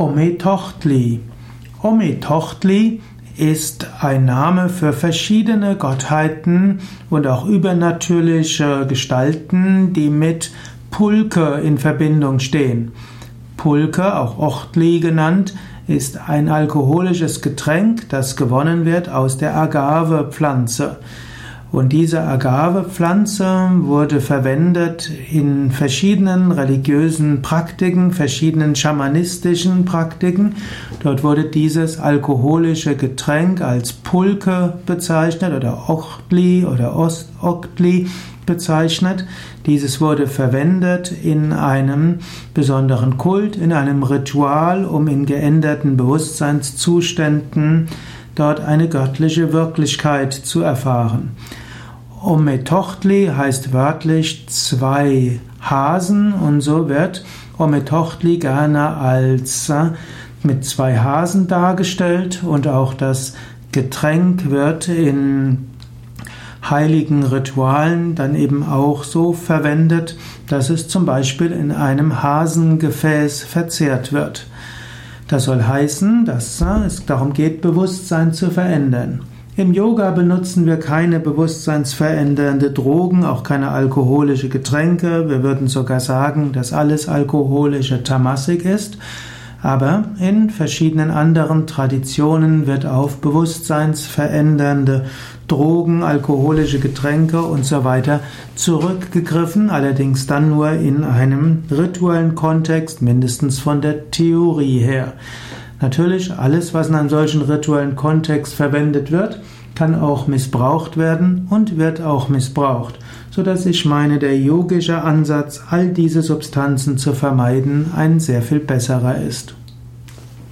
Ometochtli. Ometochtli ist ein Name für verschiedene Gottheiten und auch übernatürliche Gestalten, die mit Pulke in Verbindung stehen. Pulke, auch Ochtli genannt, ist ein alkoholisches Getränk, das gewonnen wird aus der Agave-Pflanze. Und diese Agave-Pflanze wurde verwendet in verschiedenen religiösen Praktiken, verschiedenen schamanistischen Praktiken. Dort wurde dieses alkoholische Getränk als Pulke bezeichnet oder Ochtli oder Ostoktli bezeichnet. Dieses wurde verwendet in einem besonderen Kult, in einem Ritual, um in geänderten Bewusstseinszuständen dort eine göttliche Wirklichkeit zu erfahren. Ometochtli heißt wörtlich zwei Hasen und so wird Ometochtli gerne als äh, mit zwei Hasen dargestellt und auch das Getränk wird in heiligen Ritualen dann eben auch so verwendet, dass es zum Beispiel in einem Hasengefäß verzehrt wird. Das soll heißen, dass es darum geht, Bewusstsein zu verändern. Im Yoga benutzen wir keine bewusstseinsverändernde Drogen, auch keine alkoholische Getränke. Wir würden sogar sagen, dass alles alkoholische Tamasik ist. Aber in verschiedenen anderen Traditionen wird auf bewusstseinsverändernde Drogen, alkoholische Getränke und so weiter zurückgegriffen, allerdings dann nur in einem rituellen Kontext, mindestens von der Theorie her. Natürlich, alles, was in einem solchen rituellen Kontext verwendet wird, kann auch missbraucht werden und wird auch missbraucht, so dass ich meine, der yogische Ansatz, all diese Substanzen zu vermeiden, ein sehr viel besserer ist.